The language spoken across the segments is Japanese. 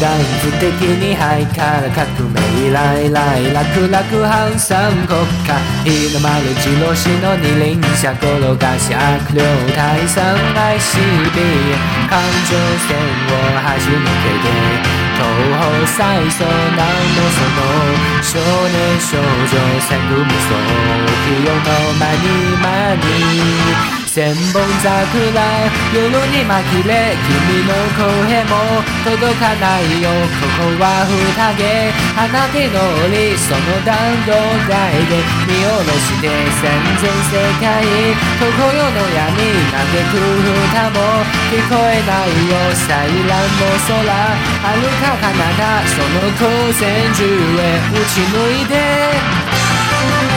断図的に灰から革命来来楽々反三国家日の丸印の二輪車転がし悪霊退散 ICB 環状線を走り抜けて東方最速何のその少年少女戦組争清の間に間に千本桜夜に紛れ君の声も届かないよ。ここは宴花火のりその弾道台で見下ろして戦前世界ここ世の闇嘆く歌も聞こえないよ。彩乱の空。遥か彼方その光線中へ。打ち抜いて。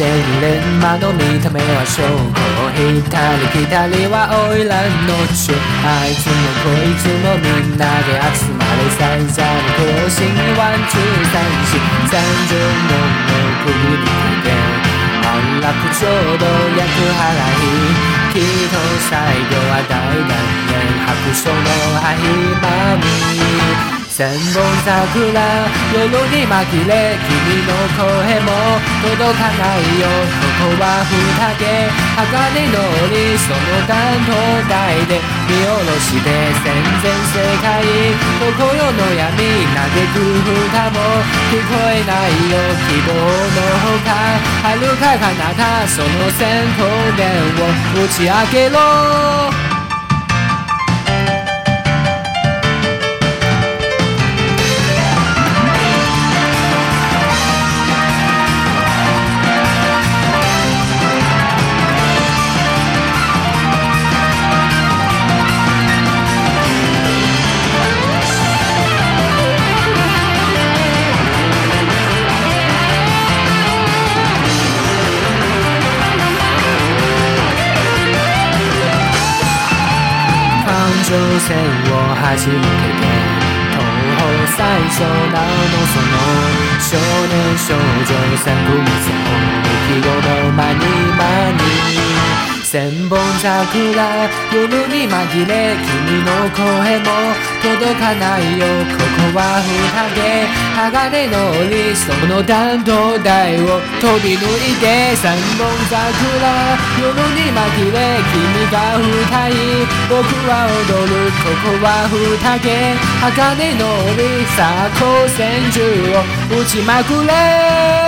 千連魔の見た目は証拠左左は花魁の血あいつもこいつもみんなで集まれ散々更新ワンツー三四三十問のくぐり抜け安楽ちょうど厄払いきっと最後は大団円白書の合間に。千本桜夜に紛れ君の声も届かないよここは宴鋼のりその弾頭台で見下ろして戦前世界ここ世の闇嘆く歌も聞こえないよ希望のほか遥か彼方その閃光電を打ち明けろ上線を走り抜けて東方最初なのその少年少女三組さ生き子の間に間に 千本桜夜に紛れ君の声も届かないよここは宴鋼のりその弾道台を飛び抜いて三本桜夜に紛れ君が歌い僕は踊るここは宴鋼のりさあ光線銃を撃ちまくれ